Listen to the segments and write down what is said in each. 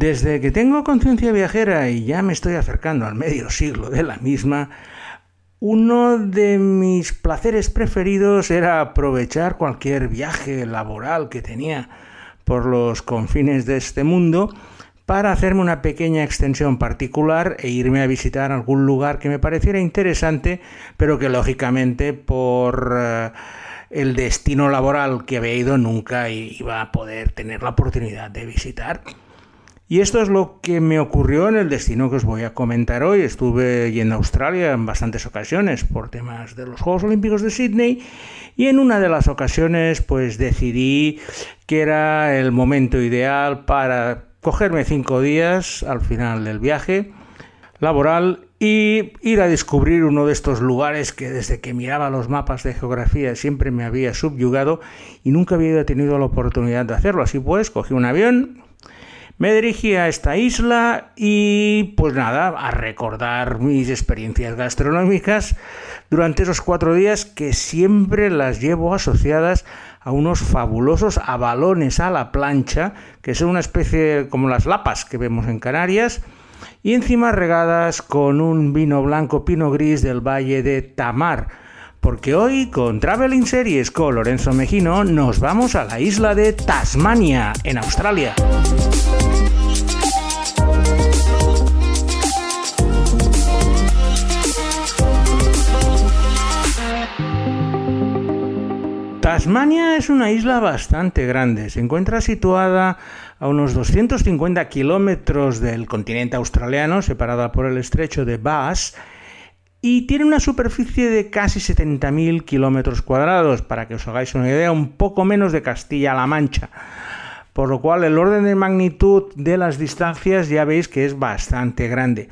Desde que tengo conciencia viajera y ya me estoy acercando al medio siglo de la misma, uno de mis placeres preferidos era aprovechar cualquier viaje laboral que tenía por los confines de este mundo para hacerme una pequeña extensión particular e irme a visitar algún lugar que me pareciera interesante, pero que lógicamente por eh, el destino laboral que había ido nunca iba a poder tener la oportunidad de visitar. Y esto es lo que me ocurrió en el destino que os voy a comentar hoy. Estuve a Australia en bastantes ocasiones por temas de los Juegos Olímpicos de Sydney y en una de las ocasiones pues decidí que era el momento ideal para cogerme cinco días al final del viaje laboral y ir a descubrir uno de estos lugares que desde que miraba los mapas de geografía siempre me había subyugado y nunca había tenido la oportunidad de hacerlo. Así pues, cogí un avión, me dirigí a esta isla y pues nada, a recordar mis experiencias gastronómicas durante esos cuatro días que siempre las llevo asociadas a unos fabulosos abalones a la plancha, que son una especie como las lapas que vemos en Canarias, y encima regadas con un vino blanco pino gris del valle de Tamar. Porque hoy con Traveling Series con Lorenzo Mejino nos vamos a la isla de Tasmania, en Australia. Tasmania es una isla bastante grande. Se encuentra situada a unos 250 kilómetros del continente australiano, separada por el estrecho de Bass, y tiene una superficie de casi 70.000 kilómetros cuadrados, para que os hagáis una idea, un poco menos de Castilla-La Mancha. Por lo cual el orden de magnitud de las distancias ya veis que es bastante grande.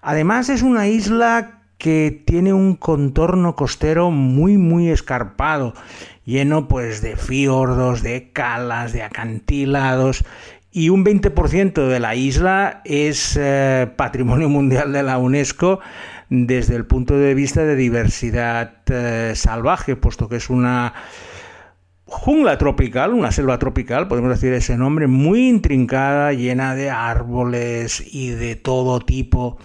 Además es una isla que tiene un contorno costero muy muy escarpado lleno pues de fiordos, de calas, de acantilados y un 20% de la isla es eh, patrimonio mundial de la UNESCO desde el punto de vista de diversidad eh, salvaje, puesto que es una jungla tropical, una selva tropical, podemos decir ese nombre, muy intrincada, llena de árboles y de todo tipo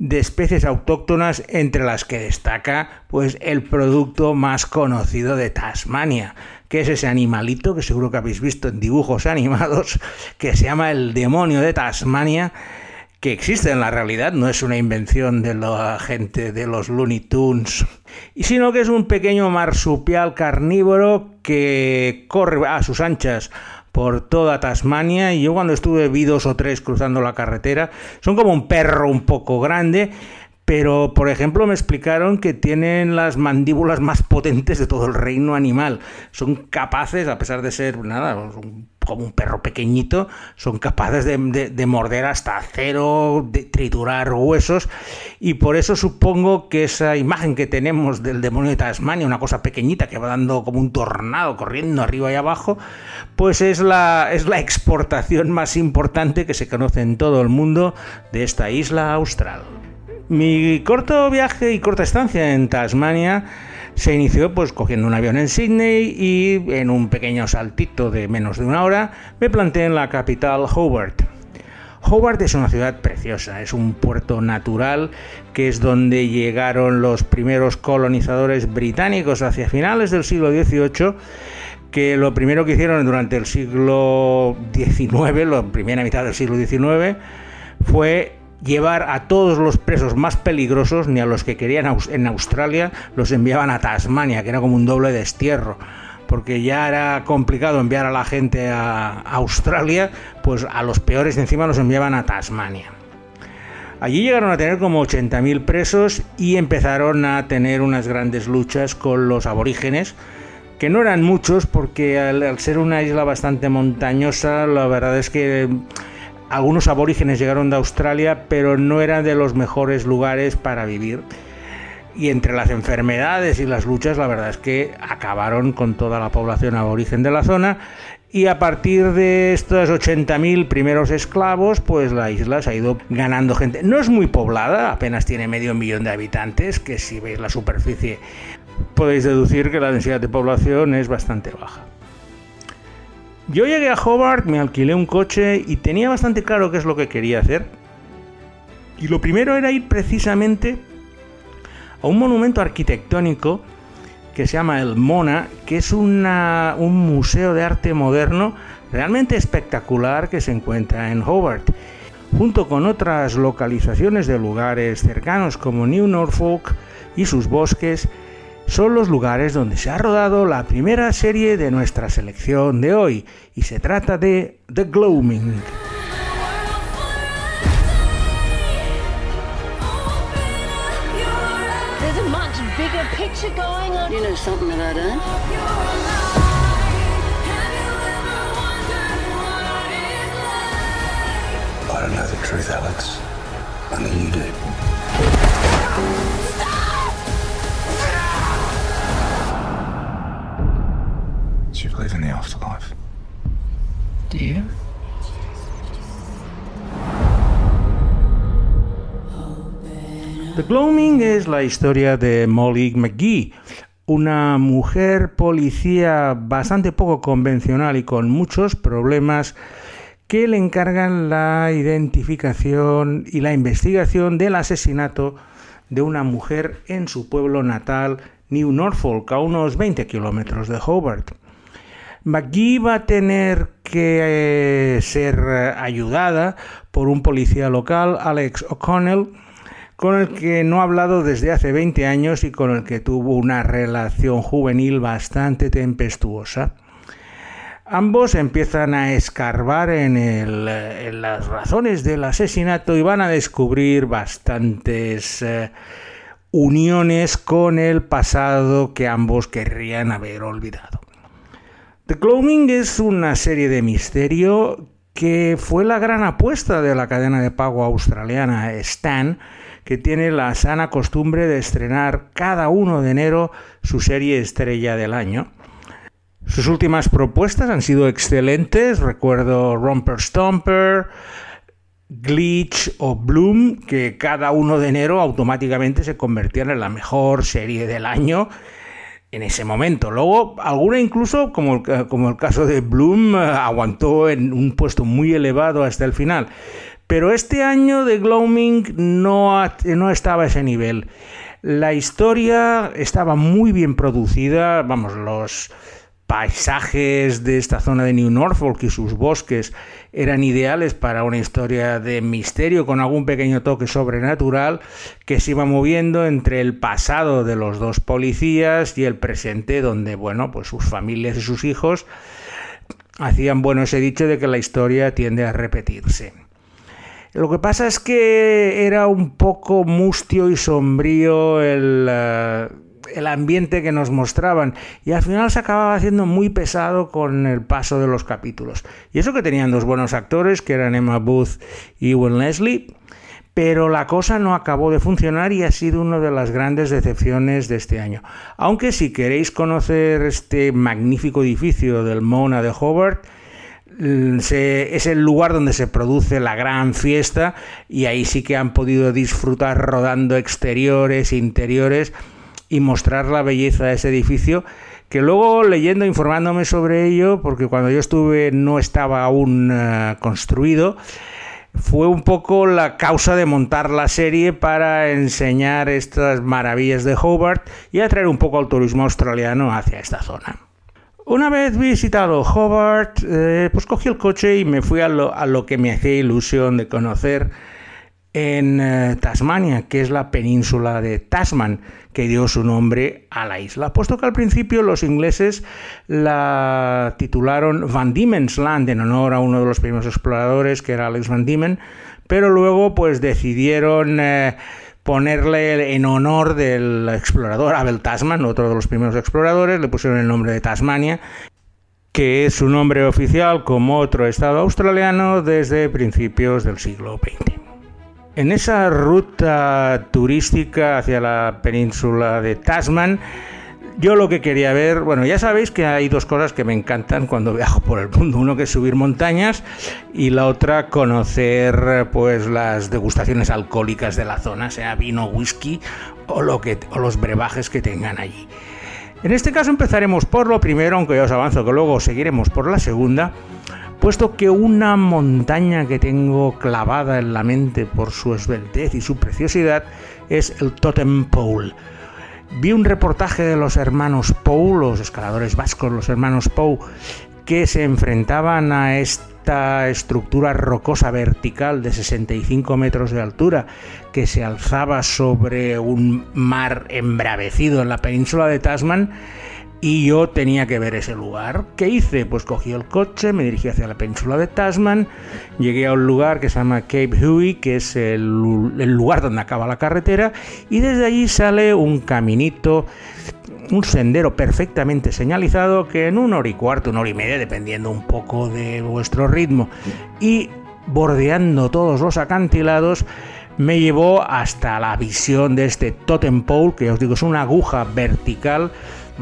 de especies autóctonas entre las que destaca pues el producto más conocido de Tasmania, que es ese animalito que seguro que habéis visto en dibujos animados que se llama el demonio de Tasmania que existe en la realidad, no es una invención de la gente de los Looney Tunes, sino que es un pequeño marsupial carnívoro que corre a sus anchas por toda Tasmania y yo cuando estuve vi dos o tres cruzando la carretera, son como un perro un poco grande, pero por ejemplo me explicaron que tienen las mandíbulas más potentes de todo el reino animal. Son capaces, a pesar de ser nada, como un perro pequeñito, son capaces de, morder hasta acero, de triturar huesos, y por eso supongo que esa imagen que tenemos del demonio de Tasmania, una cosa pequeñita que va dando como un tornado corriendo arriba y abajo, pues es la, es la exportación más importante que se conoce en todo el mundo de esta isla austral. Mi corto viaje y corta estancia en Tasmania se inició pues cogiendo un avión en Sydney y en un pequeño saltito de menos de una hora me planté en la capital Hobart. Hobart es una ciudad preciosa, es un puerto natural que es donde llegaron los primeros colonizadores británicos hacia finales del siglo XVIII que lo primero que hicieron durante el siglo XIX, la primera mitad del siglo XIX, fue llevar a todos los presos más peligrosos, ni a los que querían en Australia, los enviaban a Tasmania, que era como un doble destierro. Porque ya era complicado enviar a la gente a Australia, pues a los peores encima los enviaban a Tasmania. Allí llegaron a tener como 80.000 presos y empezaron a tener unas grandes luchas con los aborígenes, que no eran muchos porque al, ser una isla bastante montañosa, la verdad es que algunos aborígenes llegaron de Australia, pero no eran de los mejores lugares para vivir. Y entre las enfermedades y las luchas, la verdad es que acabaron con toda la población aborigen de la zona. Y a partir de estos 80.000 primeros esclavos, pues la isla se ha ido ganando gente. No es muy poblada, apenas tiene medio millón de habitantes, que si veis la superficie podéis deducir que la densidad de población es bastante baja. Yo llegué a Hobart, me alquilé un coche y tenía bastante claro qué es lo que quería hacer. Y lo primero era ir precisamente a un monumento arquitectónico que se llama el Mona, que es un museo de arte moderno realmente espectacular que se encuentra en Hobart, junto con otras localizaciones de lugares cercanos como New Norfolk y sus bosques, son los lugares donde se ha rodado la primera serie de nuestra selección de hoy, y se trata de The Gloaming. I don't know the truth, Alex. Only you do. Believe in the afterlife? Do you? The Gloaming es la historia de Molly McGee, una mujer policía bastante poco convencional y con muchos problemas que le encargan la identificación y la investigación del asesinato de una mujer en su pueblo natal, New Norfolk, a unos 20 kilómetros de Hobart. McGee va a tener que eh, ser ayudada por un policía local, Alex O'Connell, con el que no ha hablado desde hace 20 años y con el que tuvo una relación juvenil bastante tempestuosa. Ambos empiezan a escarbar en, las razones del asesinato y van a descubrir bastantes eh, uniones con el pasado que ambos querrían haber olvidado. The Cloning es una serie de misterio que fue la gran apuesta de la cadena de pago australiana Stan, que tiene la sana costumbre de estrenar cada 1 de enero su serie estrella del año. Sus últimas propuestas han sido excelentes. Recuerdo Romper Stomper, Glitch o Bloom, que cada 1 de enero automáticamente se convertían en la mejor serie del año en ese momento. Luego, alguna incluso, como el, como el caso de Bloom, aguantó en un puesto muy elevado hasta el final. Pero este año de Gloaming no, no estaba a ese nivel. La historia estaba muy bien producida, vamos, los paisajes de esta zona de New Norfolk y sus bosques eran ideales para una historia de misterio con algún pequeño toque sobrenatural que se iba moviendo entre el pasado de los dos policías y el presente donde, bueno, pues sus familias y sus hijos hacían bueno ese dicho de que la historia tiende a repetirse. Lo que pasa es que era un poco mustio y sombrío el... Eh, el ambiente que nos mostraban y al final se acababa haciendo muy pesado con el paso de los capítulos. Y eso que tenían dos buenos actores, que eran Emma Booth y Ewan Leslie, pero la cosa no acabó de funcionar y ha sido una de las grandes decepciones de este año. Aunque si queréis conocer este magnífico edificio del Mona de Hobart, mm, es el lugar donde se produce la gran fiesta y ahí sí que han podido disfrutar rodando exteriores, interiores y mostrar la belleza de ese edificio que luego leyendo, informándome sobre ello, porque cuando yo estuve no estaba aún eh, construido, fue un poco la causa de montar la serie para enseñar estas maravillas de Hobart y atraer un poco al turismo australiano hacia esta zona. Una vez visitado Hobart, eh, pues cogí el coche y me fui a lo, a lo que me hacía ilusión de conocer en eh, Tasmania, que es la península de Tasman, que dio su nombre a la isla, puesto que al principio los ingleses la titularon Van Diemen's Land en honor a uno de los primeros exploradores, que era Alex Van Diemen, pero luego pues decidieron eh, ponerle en honor del explorador Abel Tasman, otro de los primeros exploradores, le pusieron el nombre de Tasmania que es su nombre oficial como otro estado australiano desde principios del siglo XX. En esa ruta turística hacia la península de Tasman, yo lo que quería ver, bueno, ya sabéis que hay dos cosas que me encantan cuando viajo por el mundo, uno que es subir montañas y la otra conocer pues las degustaciones alcohólicas de la zona, sea vino, whisky o lo que o los brebajes que tengan allí. En este caso empezaremos por lo primero, aunque ya os avanzo que luego seguiremos por la segunda, puesto que una montaña que tengo clavada en la mente por su esbeltez y su preciosidad es el Totem Pole. Vi un reportaje de los hermanos Pou, los escaladores vascos, los hermanos Pou, que se enfrentaban a esta estructura rocosa vertical de 65 metros de altura que se alzaba sobre un mar embravecido en la península de Tasman y yo tenía que ver ese lugar. ¿Qué hice? Pues cogí el coche, me dirigí hacia la península de Tasman, llegué a un lugar que se llama Cape Huey, que es el, lugar donde acaba la carretera, y desde allí sale un caminito, un sendero perfectamente señalizado que en una hora y cuarto, una hora y media, dependiendo un poco de vuestro ritmo, y bordeando todos los acantilados, me llevó hasta la visión de este totem pole, que os digo es una aguja vertical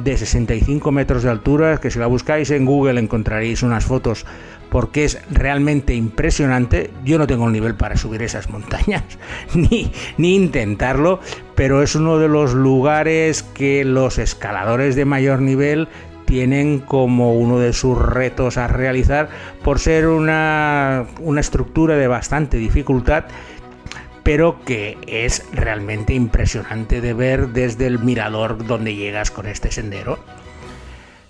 de 65 metros de altura, que si la buscáis en Google encontraréis unas fotos porque es realmente impresionante. Yo no tengo el nivel para subir esas montañas, ni, ni intentarlo, pero es uno de los lugares que los escaladores de mayor nivel tienen como uno de sus retos a realizar por ser una, una estructura de bastante dificultad pero que es realmente impresionante de ver desde el mirador donde llegas con este sendero.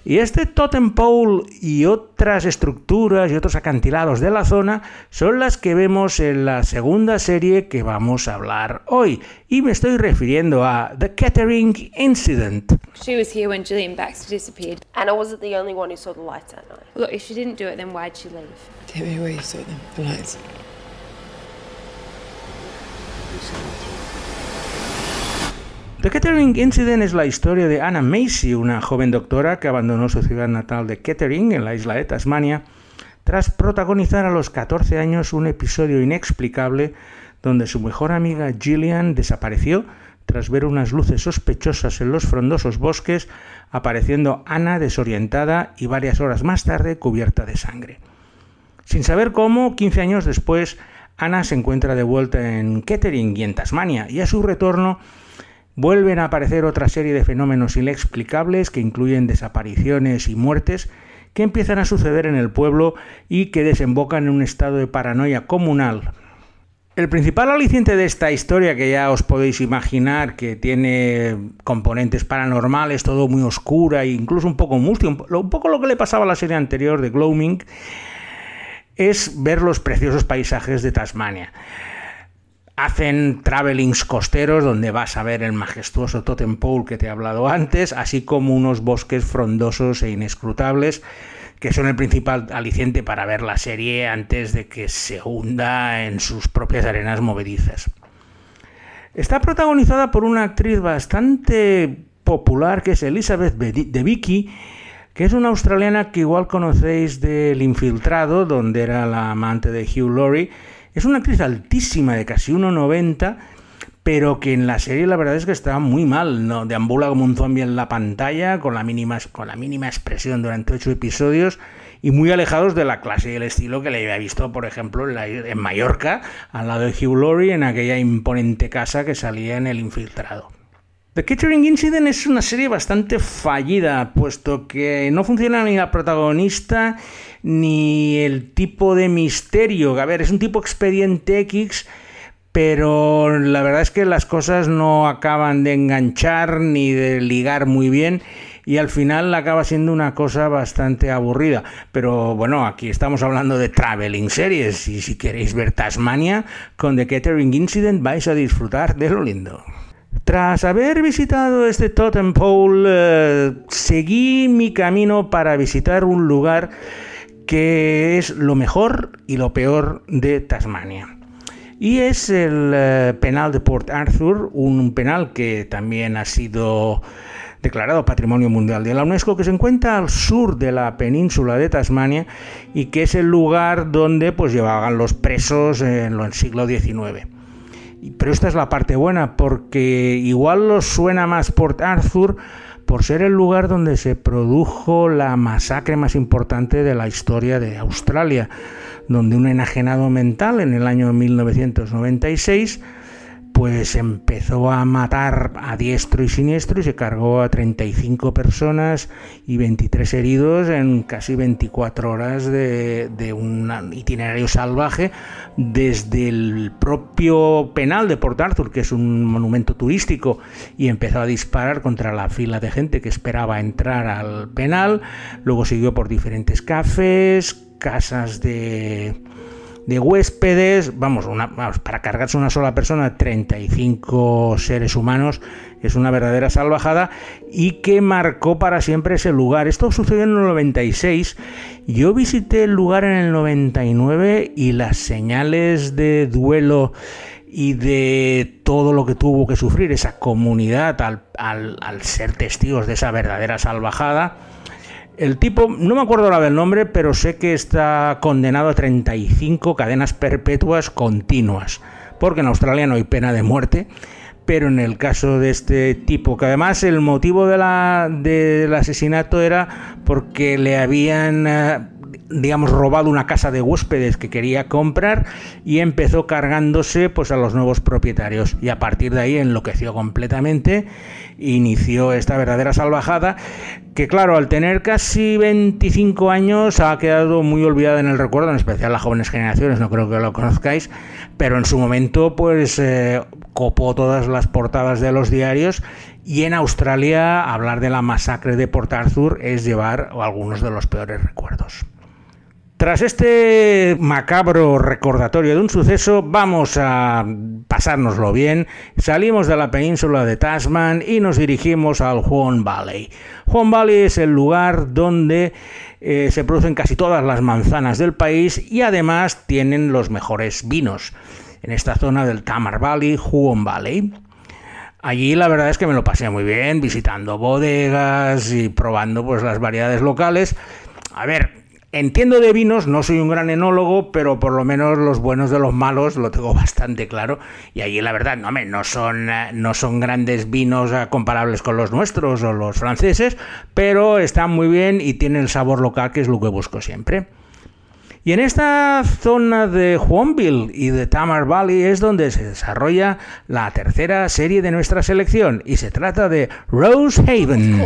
Y este totem pole y otras estructuras y otros acantilados de la zona son las que vemos en la segunda serie que vamos a hablar hoy. Y me estoy refiriendo a The Kettering Incident. She was here when Gillian Baxter disappeared. Anna wasn't the only one who saw the lights that night. Look, if she didn't do it, then why'd she leave? Tell me where you saw them, the lights. The Kettering Incident es la historia de Anna Macy, una joven doctora que abandonó su ciudad natal de Kettering, en la isla de Tasmania, tras protagonizar a los 14 años un episodio inexplicable donde su mejor amiga Gillian desapareció tras ver unas luces sospechosas en los frondosos bosques, apareciendo Anna desorientada y varias horas más tarde cubierta de sangre. Sin saber cómo, 15 años después, Anna se encuentra de vuelta en Kettering y en Tasmania, y a su retorno vuelven a aparecer otra serie de fenómenos inexplicables que incluyen desapariciones y muertes que empiezan a suceder en el pueblo y que desembocan en un estado de paranoia comunal. El principal aliciente de esta historia, que ya os podéis imaginar que tiene componentes paranormales, todo muy oscura e incluso un poco mustio, un poco lo que le pasaba a la serie anterior de Gloaming, es ver los preciosos paisajes de Tasmania hacen travelings costeros donde vas a ver el majestuoso totem pole que te he hablado antes, así como unos bosques frondosos e inescrutables que son el principal aliciente para ver la serie antes de que se hunda en sus propias arenas movedizas. Está protagonizada por una actriz bastante popular que es Elizabeth de Vicky, que es una australiana que igual conocéis del Infiltrado, donde era la amante de Hugh Laurie, es una actriz altísima, de casi 1,90, pero que en la serie la verdad es que está muy mal, ¿no? Deambula como un zombie en la pantalla, con la mínima, con la mínima expresión durante ocho episodios y muy alejados de la clase y el estilo que le había visto, por ejemplo, en, en Mallorca, al lado de Hugh Laurie, en aquella imponente casa que salía en El Infiltrado. The Catering Incident es una serie bastante fallida, puesto que no funciona ni la protagonista ni el tipo de misterio. A ver, es un tipo expediente X, pero la verdad es que las cosas no acaban de enganchar ni de ligar muy bien y al final acaba siendo una cosa bastante aburrida. Pero bueno, aquí estamos hablando de traveling series y si queréis ver Tasmania con The Catering Incident vais a disfrutar de lo lindo. Tras haber visitado este Totem Pole, eh, seguí mi camino para visitar un lugar que es lo mejor y lo peor de Tasmania. Y es el eh, penal de Port Arthur, un penal que también ha sido declarado Patrimonio Mundial de la UNESCO, que se encuentra al sur de la península de Tasmania y que es el lugar donde pues, llevaban los presos en el siglo XIX. Pero esta es la parte buena, porque igual los suena más Port Arthur por ser el lugar donde se produjo la masacre más importante de la historia de Australia, donde un enajenado mental en el año 1996 pues empezó a matar a diestro y siniestro y se cargó a 35 personas y 23 heridos en casi 24 horas de, un itinerario salvaje desde el propio penal de Port Arthur, que es un monumento turístico, y empezó a disparar contra la fila de gente que esperaba entrar al penal, luego siguió por diferentes cafés, casas de de huéspedes, vamos, para cargarse una sola persona, 35 seres humanos, es una verdadera salvajada y que marcó para siempre ese lugar. Esto sucedió en el 96, yo visité el lugar en el 99 y las señales de duelo y de todo lo que tuvo que sufrir esa comunidad al, al ser testigos de esa verdadera salvajada, el tipo, no me acuerdo ahora del nombre, pero sé que está condenado a 35 cadenas perpetuas continuas, porque en Australia no hay pena de muerte, pero en el caso de este tipo, que además el motivo del asesinato era porque le habían eh, digamos, robado una casa de huéspedes que quería comprar y empezó cargándose pues a los nuevos propietarios y a partir de ahí enloqueció completamente, inició esta verdadera salvajada que claro, al tener casi 25 años ha quedado muy olvidada en el recuerdo, en especial las jóvenes generaciones, no creo que lo conozcáis, pero en su momento pues eh, copó todas las portadas de los diarios y en Australia hablar de la masacre de Port Arthur es llevar algunos de los peores recuerdos. Tras este macabro recordatorio de un suceso, vamos a pasárnoslo bien. Salimos de la península de Tasman y nos dirigimos al Huon Valley. Huon Valley es el lugar donde eh, se producen casi todas las manzanas del país y además tienen los mejores vinos. En esta zona del Tamar Valley, Huon Valley. Allí la verdad es que me lo pasé muy bien, visitando bodegas y probando pues las variedades locales. A ver, Entiendo de vinos, no soy un gran enólogo, pero por lo menos los buenos de los malos lo tengo bastante claro. Y allí la verdad, no, no, son, eh, no son grandes vinos eh, comparables con los nuestros o los franceses, pero están muy bien y tienen el sabor local, que es lo que busco siempre. Y en esta zona de Juanville y de Tamar Valley es donde se desarrolla la tercera serie de nuestra selección y se trata de Rose Haven.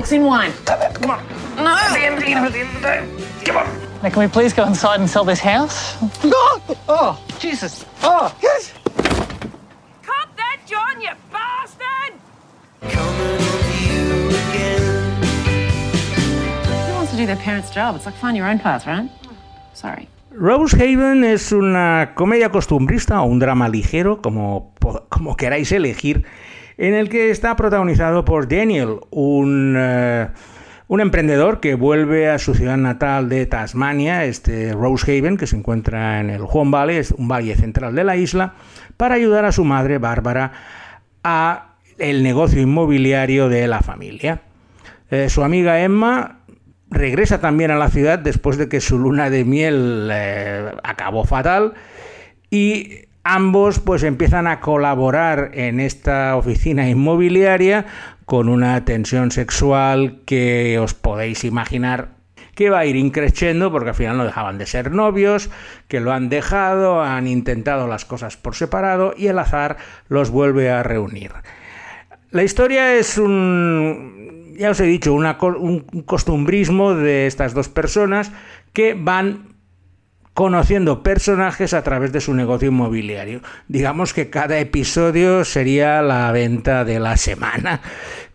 Now, can we please go inside and sell this house? Oh, oh Jesus. Oh, yes. Cut that, John, you bastard! Who wants to do their parents' job? It's like find your own path, right? Sorry. Rose Haven es una comedia costumbrista o un drama ligero, como, como queráis elegir, en el que está protagonizado por Daniel, un... Uh, un emprendedor que vuelve a su ciudad natal de Tasmania, este Rosehaven, que se encuentra en el Huon Valley, es un valle central de la isla, para ayudar a su madre Bárbara a el negocio inmobiliario de la familia. Eh, su amiga Emma regresa también a la ciudad después de que su luna de miel eh, acabó fatal y ambos pues empiezan a colaborar en esta oficina inmobiliaria con una tensión sexual que os podéis imaginar que va a ir increciendo porque al final no dejaban de ser novios, que lo han dejado, han intentado las cosas por separado y el azar los vuelve a reunir. La historia es un, ya os he dicho, un costumbrismo de estas dos personas que van conociendo personajes a través de su negocio inmobiliario. Digamos que cada episodio sería la venta de la semana,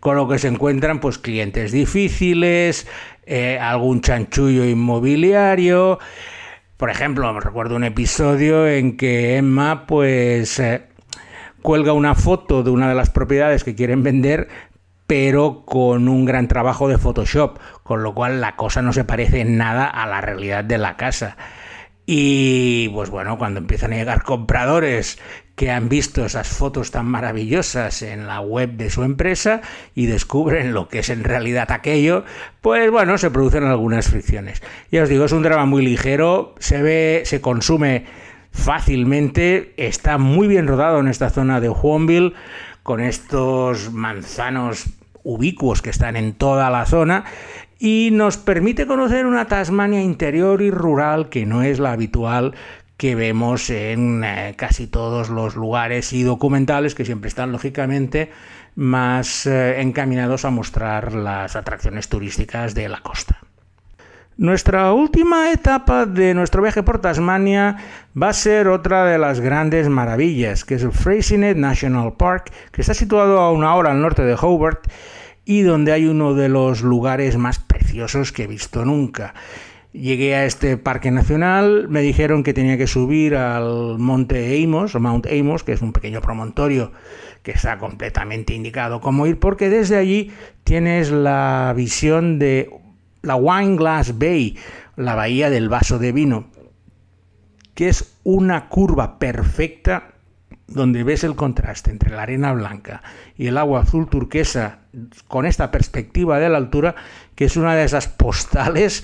con lo que se encuentran pues clientes difíciles, eh, algún chanchullo inmobiliario. Por ejemplo, recuerdo un episodio en que Emma pues eh, cuelga una foto de una de las propiedades que quieren vender, pero con un gran trabajo de Photoshop, con lo cual la cosa no se parece en nada a la realidad de la casa. Y pues bueno, cuando empiezan a llegar compradores que han visto esas fotos tan maravillosas en la web de su empresa y descubren lo que es en realidad aquello, pues bueno, se producen algunas fricciones. Ya os digo, es un drama muy ligero, se ve, se consume fácilmente, está muy bien rodado en esta zona de Juanville, con estos manzanos ubicuos que están en toda la zona y nos permite conocer una Tasmania interior y rural que no es la habitual que vemos en eh, casi todos los lugares y documentales que siempre están lógicamente más eh, encaminados a mostrar las atracciones turísticas de la costa. Nuestra última etapa de nuestro viaje por Tasmania va a ser otra de las grandes maravillas, que es el Freycinet National Park, que está situado a una hora al norte de Hobart y donde hay uno de los lugares más preciosos que he visto nunca. Llegué a este parque nacional, me dijeron que tenía que subir al monte Amos, o Mount Amos, que es un pequeño promontorio que está completamente indicado cómo ir, porque desde allí tienes la visión de la Wine Glass Bay, la bahía del vaso de vino, que es una curva perfecta donde ves el contraste entre la arena blanca y el agua azul turquesa con esta perspectiva de la altura, que es una de esas postales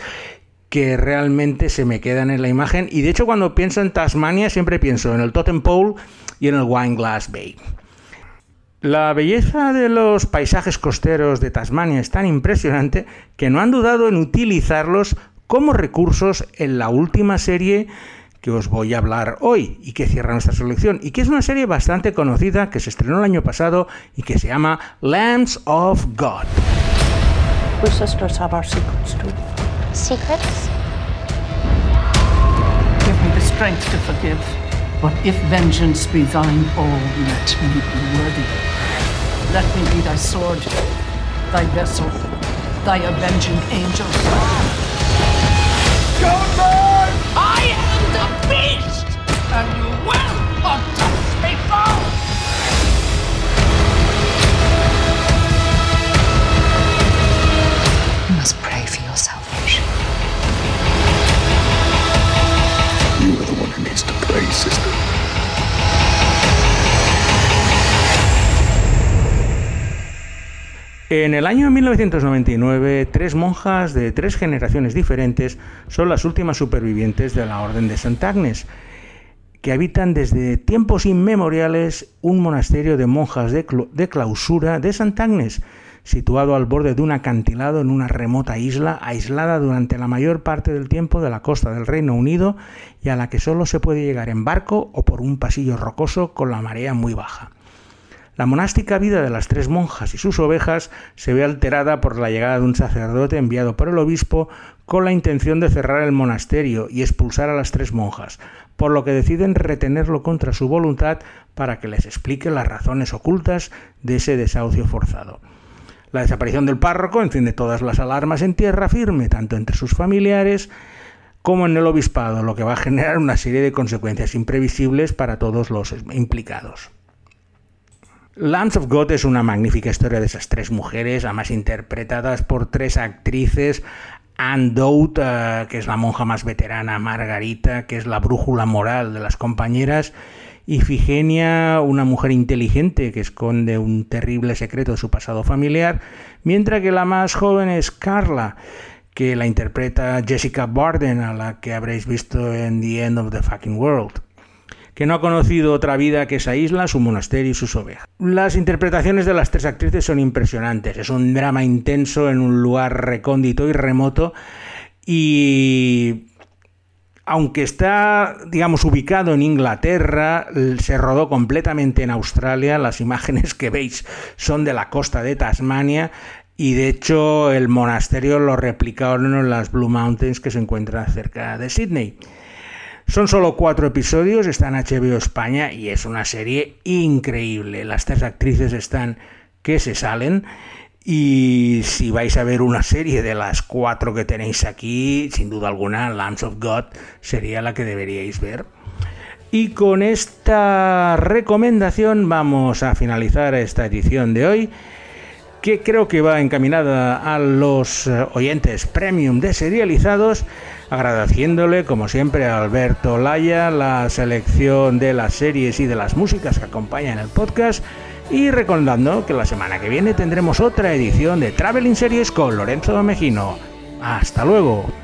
que realmente se me quedan en la imagen. Y de hecho cuando pienso en Tasmania siempre pienso en el Totem Pole y en el Wine Glass Bay. La belleza de los paisajes costeros de Tasmania es tan impresionante que no han dudado en utilizarlos como recursos en la última serie que os voy a hablar hoy y que cierra nuestra selección y que es una serie bastante conocida que se estrenó el año pasado y que se llama Lambs of God. We sisters have our secrets too. Secrets? Give me the strength to forgive. But if vengeance be thine, oh, let me be worthy. Let me be thy sword, thy vessel, thy avenging angel. Gunman! Pray, sister. En el año 1999, tres monjas de tres generaciones diferentes son las últimas supervivientes de la Orden de Santa Agnes, que habitan desde tiempos inmemoriales un monasterio de monjas de clausura de Santa Agnes, situado al borde de un acantilado en una remota isla aislada durante la mayor parte del tiempo de la costa del Reino Unido y a la que solo se puede llegar en barco o por un pasillo rocoso con la marea muy baja. La monástica vida de las tres monjas y sus ovejas se ve alterada por la llegada de un sacerdote enviado por el obispo con la intención de cerrar el monasterio y expulsar a las tres monjas, por lo que deciden retenerlo contra su voluntad para que les explique las razones ocultas de ese desahucio forzado. La desaparición del párroco enciende todas las alarmas en tierra firme, tanto entre sus familiares como en el obispado, lo que va a generar una serie de consecuencias imprevisibles para todos los implicados. Lambs of God es una magnífica historia de esas tres mujeres, además interpretadas por tres actrices. Anne Dowd, eh, que es la monja más veterana, Margarita, que es la brújula moral de las compañeras, y Figenia, una mujer inteligente que esconde un terrible secreto de su pasado familiar, mientras que la más joven es Carla, que la interpreta Jessica Barden, a la que habréis visto en The End of the Fucking World que no ha conocido otra vida que esa isla, su monasterio y sus ovejas. Las interpretaciones de las tres actrices son impresionantes. Es un drama intenso en un lugar recóndito y remoto y aunque está, digamos, ubicado en Inglaterra, se rodó completamente en Australia. Las imágenes que veis son de la costa de Tasmania y de hecho el monasterio lo replicaron en las Blue Mountains que se encuentran cerca de Sydney. Son solo cuatro episodios, está en HBO España y es una serie increíble. Las tres actrices están que se salen y si vais a ver una serie de las cuatro que tenéis aquí, sin duda alguna, Lambs of God sería la que deberíais ver. Y con esta recomendación vamos a finalizar esta edición de hoy que creo que va encaminada a los oyentes premium de serializados, agradeciéndole como siempre a Alberto Laya la selección de las series y de las músicas que acompañan el podcast y recordando que la semana que viene tendremos otra edición de Traveling Series con Lorenzo Mejino. Hasta luego.